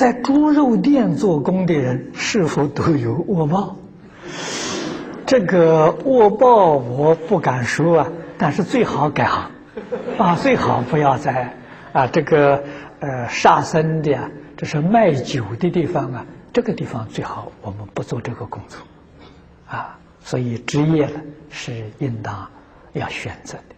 在猪肉店做工的人是否都有恶报？这个恶报我不敢说啊，但是最好改行，啊，最好不要在啊这个呃杀生的，这是卖酒的地方啊，这个地方最好我们不做这个工作，啊，所以职业呢是应当要选择的。